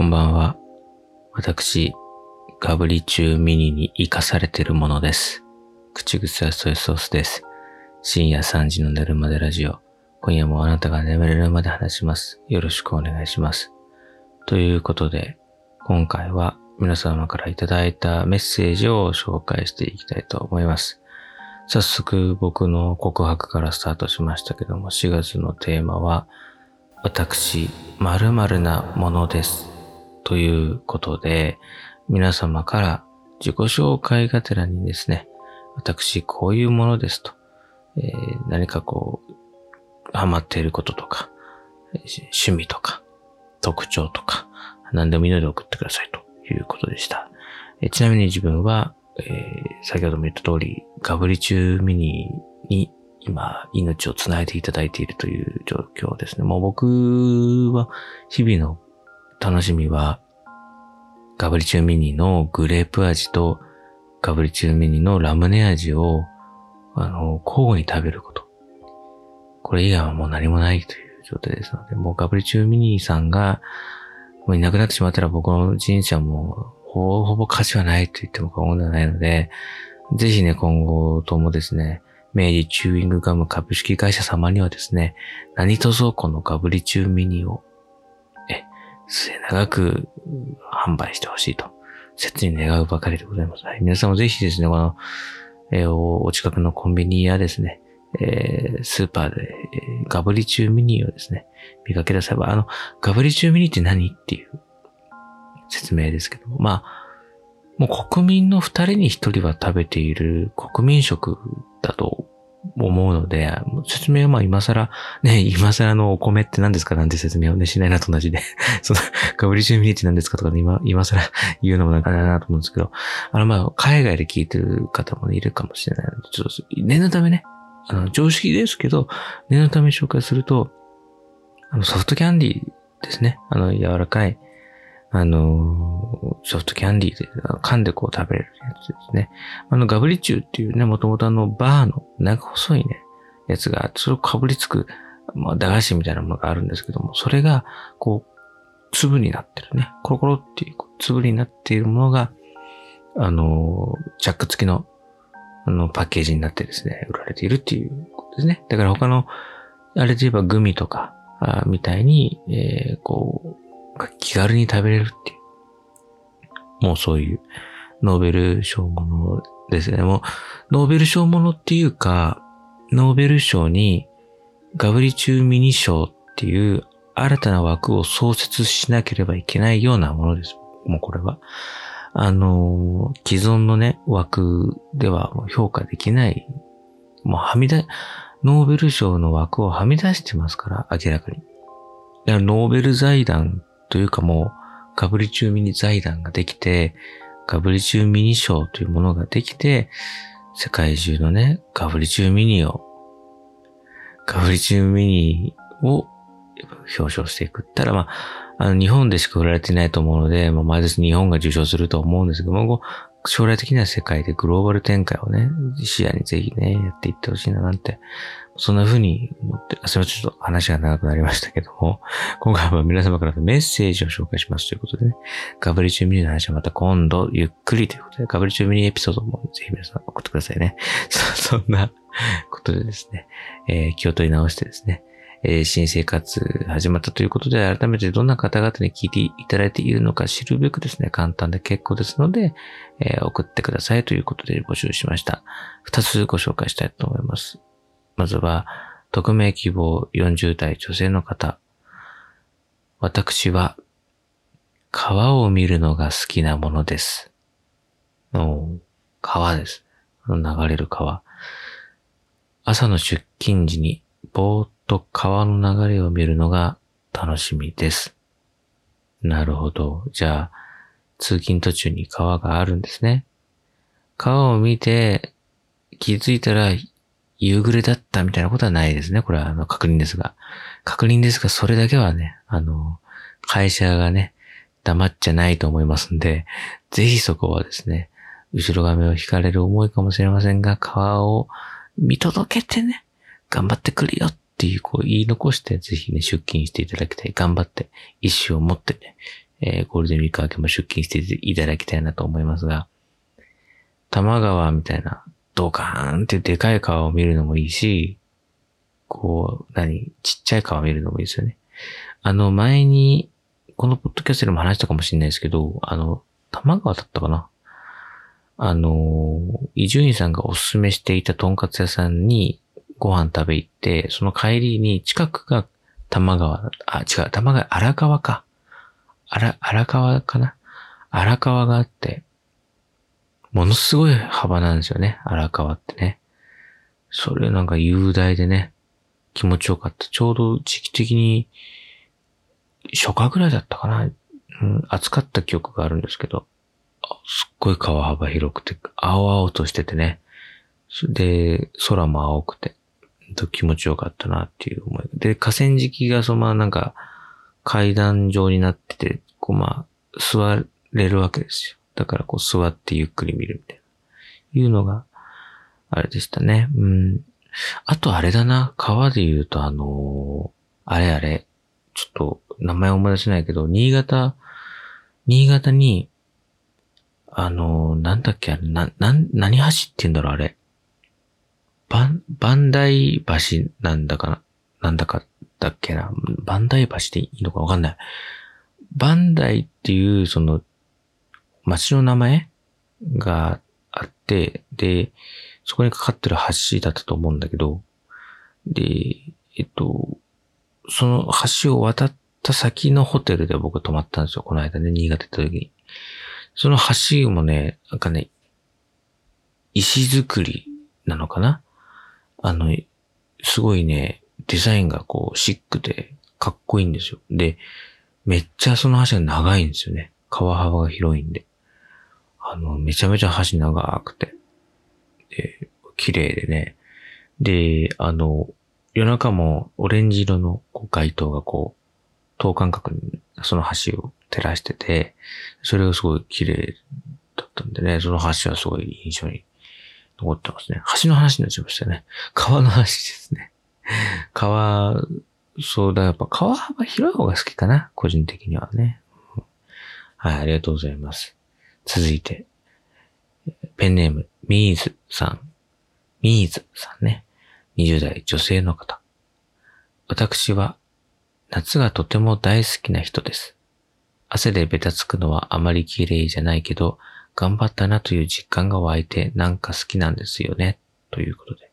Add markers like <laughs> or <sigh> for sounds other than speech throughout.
こんばんは。私、ガブリチューミニに生かされてるものです。口癖はソイソースです。深夜3時の寝るまでラジオ。今夜もあなたが眠れるまで話します。よろしくお願いします。ということで、今回は皆様からいただいたメッセージを紹介していきたいと思います。早速僕の告白からスタートしましたけども、4月のテーマは、私、〇〇なものです。ということで、皆様から自己紹介がてらにですね、私、こういうものですと、えー何かこう、ハマっていることとか、趣味とか、特徴とか、何でもいいので送ってくださいということでした。えーちなみに自分は、えー先ほども言った通り、ガブリチューミニに今、命をつないでいただいているという状況ですね。もう僕は、日々の楽しみは、ガブリチューミニのグレープ味と、ガブリチューミニのラムネ味を、あの、交互に食べること。これ以外はもう何もないという状態ですので、もうガブリチューミニさんが、もういなくなってしまったら僕の人生はもう、ほぼほぼ価値はないと言っても過言ではないので、ぜひね、今後ともですね、明治チューイングガム株式会社様にはですね、何卒このガブリチューミニを、え、末長く販売してほしいと、切に願うばかりでございます。はい、皆さんもぜひですね、この、えーお近くのコンビニやですね、えースーパーで、えーガブリチューミニをですね、見かけ出せば、あの、ガブリチューミニって何っていう説明ですけど、まあ、もう国民の二人に一人は食べている国民食だと思うので、説明はまあ今更、ね、今更のお米って何ですか？なんて説明をね、しないなと同じで、<laughs> その、ガブリチューミニって何ですかとかね、今、今更 <laughs> 言うのもなんかだなと思うんですけど、あのまあ、海外で聞いてる方もねいるかもしれないので、ちょっと、念のためね、あの、常識ですけど、念のため紹介すると、あの、ソフトキャンディーですね。あの、柔らかい、あの、ソフトキャンディーで、噛んでこう食べれるやつですね。あの、ガブリチューっていうね、もともとあの、バーの長細いね、やつが、それをかぶりつく、まあ、駄菓子みたいなものがあるんですけども、それが、こう、粒になってるね。コロコロっていうこう粒になっているものが、あの、チャック付きの、あの、パッケージになってですね、売られているっていうことですね。だから他の、あれで言えばグミとか、あみたいに、えーこ気軽に食べれるっていう。もうそういう、ノーベル賞ものですね。もう、ノーベル賞ものっていうか、ノーベル賞に、ガブリチューミニ賞っていう新たな枠を創設しなければいけないようなものです。もうこれは。あの、既存のね、枠では評価できない。もうはみ出、ノーベル賞の枠をはみ出してますから、明らかに。だからノーベル財団というかもう、ガブリチューミニ財団ができて、ガブリチューミニ賞というものができて、世界中のね、ガブリチューミニを、ガブリチューミニを表彰していくったら、まあ、あの、日本でしか売られていないと思うので、まあ、毎年日本が受賞すると思うんですけども、将来的には世界でグローバル展開をね、視野にぜひね、やっていってほしいななんて、そんな風に思って、あすみません、ちょっと話が長くなりましたけども、<laughs> 今回は皆様からのメッセージを紹介しますということでね、ガブリチューミニの話はまた今度ゆっくりということで、ガブリチューミニエピソードもぜひ皆さん送ってくださいね。そ <laughs> そんなことでですね、えー気を取り直してですね、えー新生活始まったということで、改めてどんな方々に聞いていただいているのか知るべくですね、簡単で結構ですので、えー送ってくださいということで募集しました。二つご紹介したいと思います。まずは、匿名希望40代女性の方。私は、川を見るのが好きなものです。お川です。流れる川。朝の出勤時にぼーっと川の流れを見るのが楽しみです。なるほど。じゃあ、通勤途中に川があるんですね。川を見て気づいたら夕暮れだったみたいなことはないですね。これはあの確認ですが。確認ですが、それだけはね、あの、会社がね、黙っちゃないと思いますんで、ぜひそこはですね、後ろ髪を引かれる思いかもしれませんが、川を見届けてね、頑張ってくるよっていう、こう言い残して、ぜひね、出勤していただきたい。頑張って、意志を持ってね、えー、ゴールデンウィーク明けも出勤していただきたいなと思いますが、多摩川みたいなドカーンってでかい川を見るのもいいし、こう、何、ちっちゃい川を見るのもいいですよね。あの、前に、このポッドキャストでも話したかもしれないですけど、あの、多摩川だったかな？あの、伊集院さんがおすすめしていたとんかつ屋さんにご飯食べ行って、その帰りに近くが多摩川、あ、違う、多摩川、荒川か。荒、荒川かな荒川があって、ものすごい幅なんですよね、荒川ってね。それなんか雄大でね、気持ちよかった。ちょうど時期的に、初夏ぐらいだったかな。うん、暑かった記憶があるんですけど、すっごい川幅広くて、青々としててね。で、空も青くて、と気持ちよかったなっていう思い。で、河川敷がそのままなんか階段状になってて、こうまあ、座れるわけですよ。だからこう座ってゆっくり見るみたいな。いうのが、あれでしたね。うん。あとあれだな、川で言うとあのー、あれあれ、ちょっと名前思い出せないけど、新潟、新潟に、あのー、なんだっけ、な、な、何橋って言うんだろう、あれ。バン、バンダイ橋なんだかな、なんだかだっけな？バンダイ橋でいいのかわかんない。バンダイっていう、その、町の名前があって、で、そこにかかってる橋だったと思うんだけど、で、えっと、その橋を渡った先のホテルで僕泊まったんですよ。この間ね、新潟行った時に。その橋もね、なんかね、石造りなのかな？あの、すごいね、デザインがこう、シックで、かっこいいんですよ。で、めっちゃその橋が長いんですよね。川幅が広いんで。あの、めちゃめちゃ橋長くて。で、綺麗でね。で、あの、夜中もオレンジ色のこう街灯がこう、等間隔にその橋を照らしてて、それがすごい綺麗だったんでね、その橋はすごい印象に残ってますね。橋の話になっちゃいましたね。川の話ですね。川、そうだ、やっぱ川幅広い方が好きかな。個人的にはね。はい、ありがとうございます。続いて、ペンネーム、ミーズさん。ミーズさんね。20代女性の方。私は、夏がとても大好きな人です。汗でベタつくのはあまり綺麗じゃないけど、頑張ったなという実感が湧いてなんか好きなんですよね。ということで。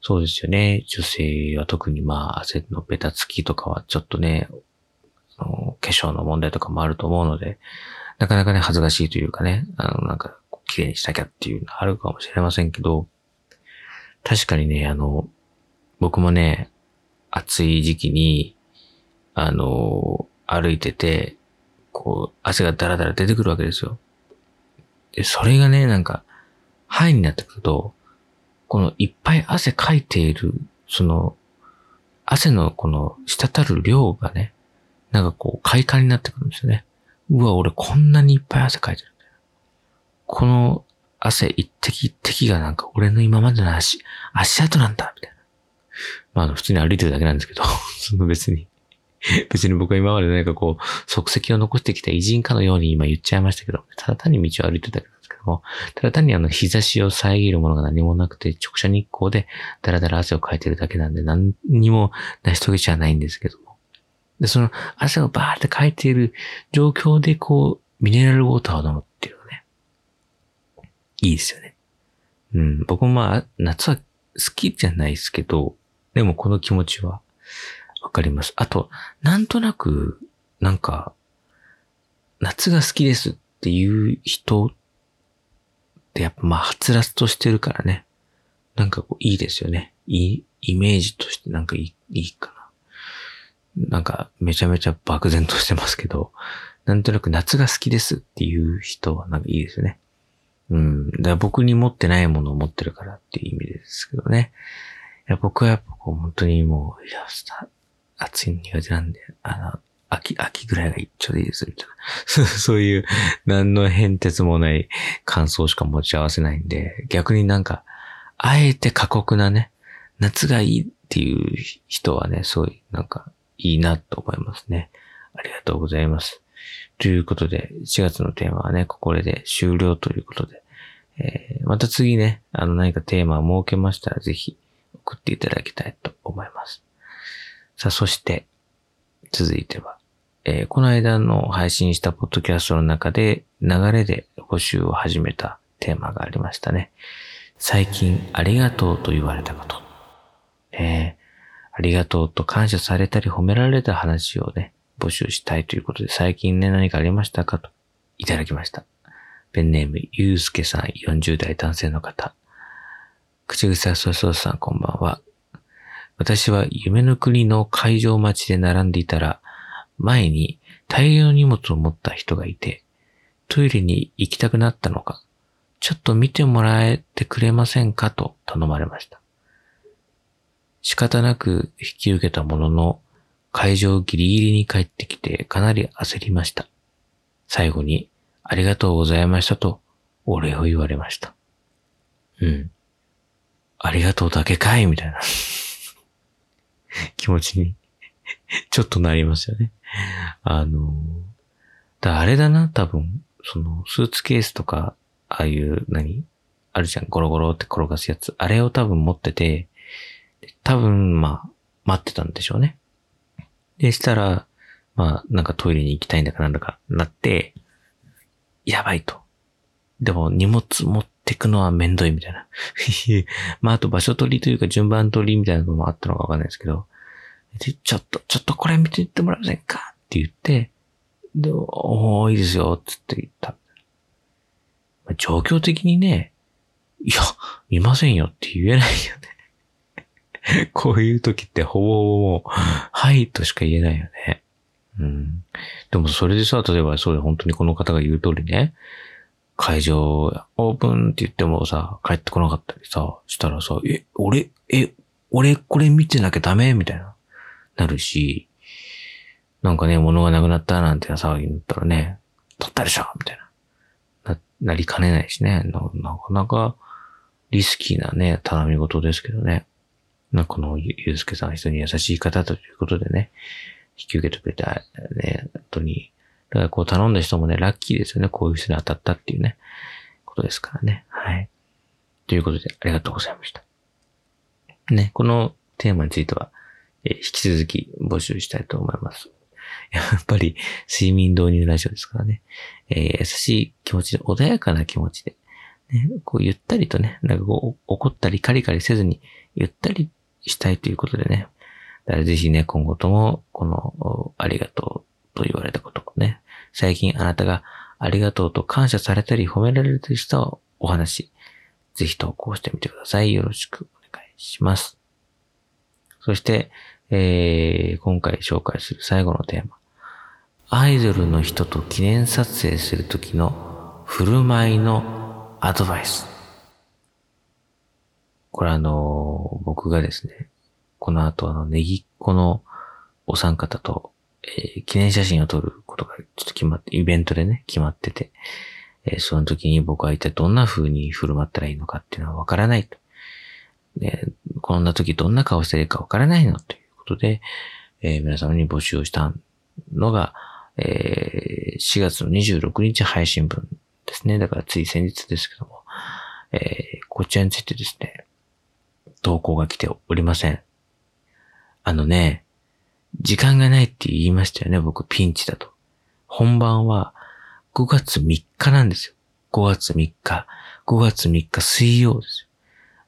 そうですよね。女性は特にまあ汗のベタつきとかはちょっとね、あの化粧の問題とかもあると思うので、なかなかね、恥ずかしいというかね、あの、なんか、綺麗にしなきゃっていうのあるかもしれませんけど、確かにね、あの、僕もね、暑い時期に、あの、歩いてて、こう、汗がダラダラ出てくるわけですよ。で、それがね、なんか、肺になってくると、このいっぱい汗かいている、その、汗のこの滴る量がね、なんかこう快感になってくるんですよね。うわ、俺こんなにいっぱい汗かいてるんだよ。この汗一滴一滴がなんか俺の今までの足、足跡なんだ、みたいな。まあ、普通に歩いてるだけなんですけど、<laughs> その別に <laughs> 別に僕は今まで何かこう、足跡を残してきた偉人かのように今言っちゃいましたけど、ただ単に道を歩いてたけなんですけども、ただ単にあの日差しを遮るものが何もなくて、直射日光でだらだら汗をかいてるだけなんで、何にも成し遂げちゃないんですけども。で、その汗をバーってかいている状況でこう、ミネラルウォーターを飲むっていうのね。いいですよね。うん、僕もまあ、夏は好きじゃないですけど、でもこの気持ちはわかります。あと、なんとなく、なんか、夏が好きですっていう人ってやっぱまあ、はつらつとしてるからね。なんかこう、いいですよね。いい、イメージとしてなんかいい、いいかな。なんか、めちゃめちゃ漠然としてますけど、なんとなく夏が好きですっていう人はなんかいいですよね。うん。だから僕に持ってないものを持ってるからっていう意味ですけどね。いや僕はやっぱこう本当にもう、いや、暑いの苦手なんで、あの、秋、秋ぐらいが一丁でいいです、みたいな。<laughs> そういう、何の変哲もない感想しか持ち合わせないんで、逆になんか、あえて過酷なね、夏がいいっていう人はね、すごい、なんか、いいなと思いますね。ありがとうございます。ということで、4月のテーマはね、ここで終了ということで、えー、また次ね、あの何かテーマを設けましたら、ぜひ送っていただきたいと思います。さあ、そして、続いては、えー、この間の配信したポッドキャストの中で流れで募集を始めたテーマがありましたね。最近ありがとうと言われたこと。えー、ありがとうと感謝されたり褒められた話をね、募集したいということで、最近ね、何かありましたかと、いただきました。ペンネーム、ゆうすけさん、40代男性の方。口癖はそそうさん、こんばんは。私は夢の国の会場待ちで並んでいたら、前に大量の荷物を持った人がいて、トイレに行きたくなったのか、ちょっと見てもらえてくれませんかと頼まれました。仕方なく引き受けたものの、会場ギリギリに帰ってきてかなり焦りました。最後に、ありがとうございましたと、お礼を言われました。うん。ありがとうだけかいみたいな <laughs> 気持ちにちょっとなりますよね。あの、だあれだな、多分、その、スーツケースとか、ああいう何、あるじゃん、ゴロゴロって転がすやつ。あれを多分持ってて、多分、まあ、待ってたんでしょうね。で、したら、まあ、なんかトイレに行きたいんだかなんだかなって、やばいと。でも荷物持ってくのはめんどいみたいな。<laughs> まあ、あと場所取りというか順番取りみたいなのもあったのかわかんないですけど、ちょっと、ちょっとこれ見ていってもらえませんかって言って、で、おー、いいですよ、つって言った。状況的にね、いや、見ませんよって言えないよね。<laughs> こういう時ってほぼほぼもう、はいとしか言えないよね。うん。でもそれでさ、例えばそうで本当にこの方が言う通りね、会場オープンって言ってもさ、帰ってこなかったりさ、したらさ、え、俺、え、俺これ見てなきゃダメ？みたいな、なるし、なんかね、物がなくなったなんて騒ぎになったらね、取ったでしょ？みたいな。な、なりかねないしね。ななかなかリスキーなね、頼み事ですけどね。なこのゆうすけさん人に優しい方ということでね、引き受けてくれたね、本当に。だからこう頼んだ人もね、ラッキーですよね。こういう人に当たったっていうね、ことですからね。はい。ということで、ありがとうございました。ね、このテーマについては、え引き続き募集したいと思います。やっぱり睡眠導入ラジオですからね。えー、優しい気持ちで、穏やかな気持ちで、ね、こうゆったりとね、なんかこう怒ったりカリカリせずに、ゆったりしたいということでね。だからぜひね、今後とも、この、ありがとうと言われたことね、最近あなたがありがとうと感謝されたり褒められたりしたお話、ぜひ投稿してみてください。よろしくお願いします。そして、えー、今回紹介する最後のテーマ。アイドルの人と記念撮影するときの振る舞いのアドバイス。これあの、僕がですね、この後あの、ネギっ子のお三方と、えー、記念写真を撮ることがちょっと決まって、イベントでね、決まってて、えー、その時に僕は一体どんな風に振る舞ったらいいのかっていうのはわからないと。ね、こんな時どんな顔していいかわからないのということで、えー、皆様に募集をしたのが、えー、4月の26日配信分ですね。だからつい先日ですけども、えー、こちらについてですね、投稿が来ておりません。あのね、時間がないって言いましたよね、僕ピンチだと。本番は5月3日なんですよ。5月3日。5月3日水曜です。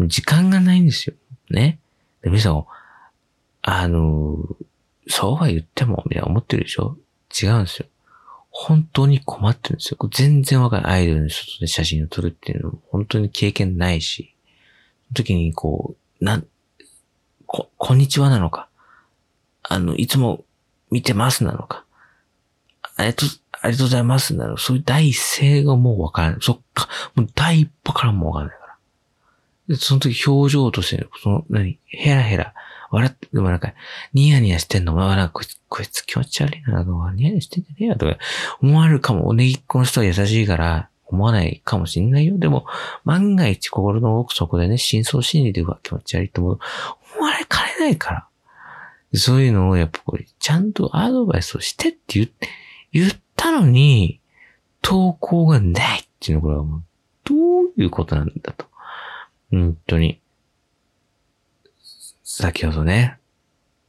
時間がないんですよ。ね。で、皆さん、あの、そうは言っても、みたいな思ってるでしょ？違うんですよ。本当に困ってるんですよ。全然わかんない。アイドルの外で写真を撮るっていうのも本当に経験ないし、その時にこう、なん、こ、こんにちはなのか。あの、いつも見てますなのか。ありがとう、ありがとうございますなのそういう第一声がもうわからない。そっか、もう第一歩からもわからないから。で、その時表情として、その、何、ヘラヘラ、笑って、でもなんか、ニヤニヤしてんの、まあ、なんかこいつ、こいつ気持ち悪いな、とかニヤニヤしてんじゃねえよとか、思われるかも、おねぎっこの人は優しいから、思わないかもしんないよ。でも、万が一心の奥底でね、真相心理で、うわ、気持ち悪いと思う。思われかねないから。そういうのを、やっぱこれ、ちゃんとアドバイスをしてって言っ、言ったのに、投稿がないっていうのこれは、どういうことなんだと。本当に。先ほどね、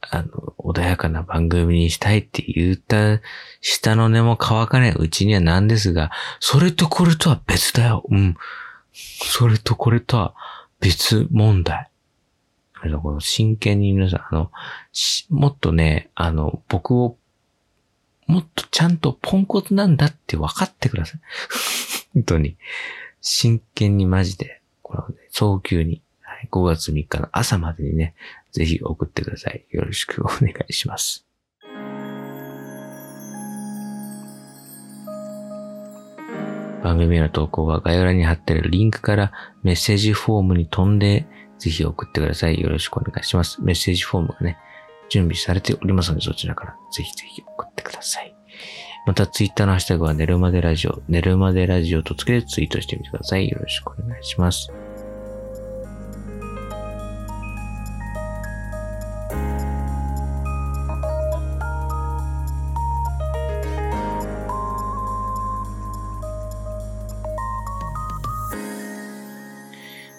あの、穏やかな番組にしたいって言った、下の根も乾かないうちにはなんですが、それとこれとは別だよ。うん。それとこれとは別問題。あの、この真剣に皆さん、あの、もっとね、あの、僕を、もっとちゃんとポンコツなんだって分かってください。<laughs> 本当に。真剣にマジで、この、ね、早急に、はい、5月3日の朝までにね、ぜひ送ってください。よろしくお願いします。番組の投稿は概要欄に貼ってるリンクからメッセージフォームに飛んで、ぜひ送ってください。よろしくお願いします。メッセージフォームがね、準備されておりますので、そちらからぜひぜひ送ってください。また、ツイッターのハッシュタグは寝るまでラジオ、寝るまでラジオとつけてツイートしてみてください。よろしくお願いします。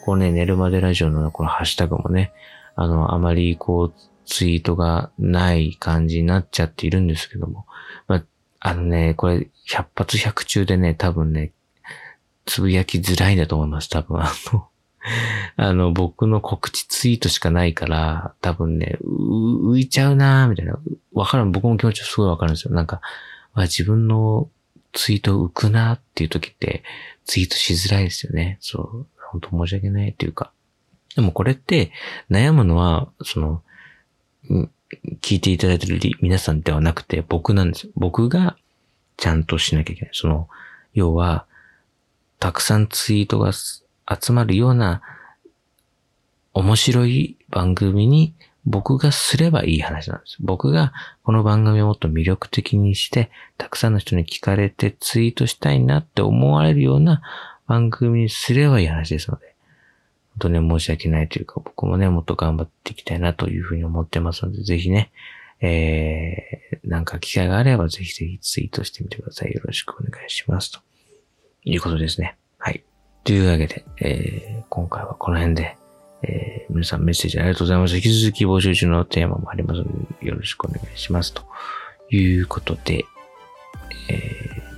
こうね、寝るまでラジオのこのハッシュタグもね、あの、あまりこう、ツイートがない感じになっちゃっているんですけども、まあ、あのね、これ、百発百中でね、多分ね、つぶやきづらいんだと思います。多分、あの、あの、僕の告知ツイートしかないから、多分ね、浮いちゃうなーみたいな。わかる、僕も気持ちすごいわかるんですよ。なんか、自分のツイート浮くなっていう時って、ツイートしづらいですよね。そう。本当申し訳ないっていうか。でもこれって悩むのは、その、聞いていただいてる皆さんではなくて僕なんですよ。僕がちゃんとしなきゃいけない。その、要は、たくさんツイートが集まるような面白い番組に僕がすればいい話なんです。僕がこの番組をもっと魅力的にして、たくさんの人に聞かれてツイートしたいなって思われるような番組にすればいい話ですので、本当に申し訳ないというか、僕もね、もっと頑張っていきたいなというふうに思ってますので、ぜひね、えー、なんか機会があればぜひぜひツイートしてみてください。よろしくお願いします。ということですね。はい。というわけで、えー、今回はこの辺で、えー、皆さんメッセージありがとうございます。引き続き募集中のテーマもありますので、よろしくお願いします。ということで、え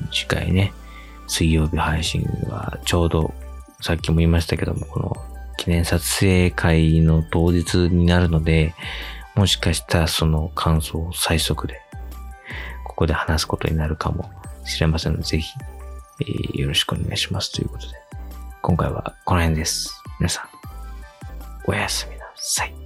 ー、次回ね、水曜日配信はちょうど、さっきも言いましたけども、この記念撮影会の当日になるので、もしかしたらその感想を最速で、ここで話すことになるかもしれませんので、ぜひ、えー、よろしくお願いしますということで、今回はこの辺です。皆さん、おやすみなさい。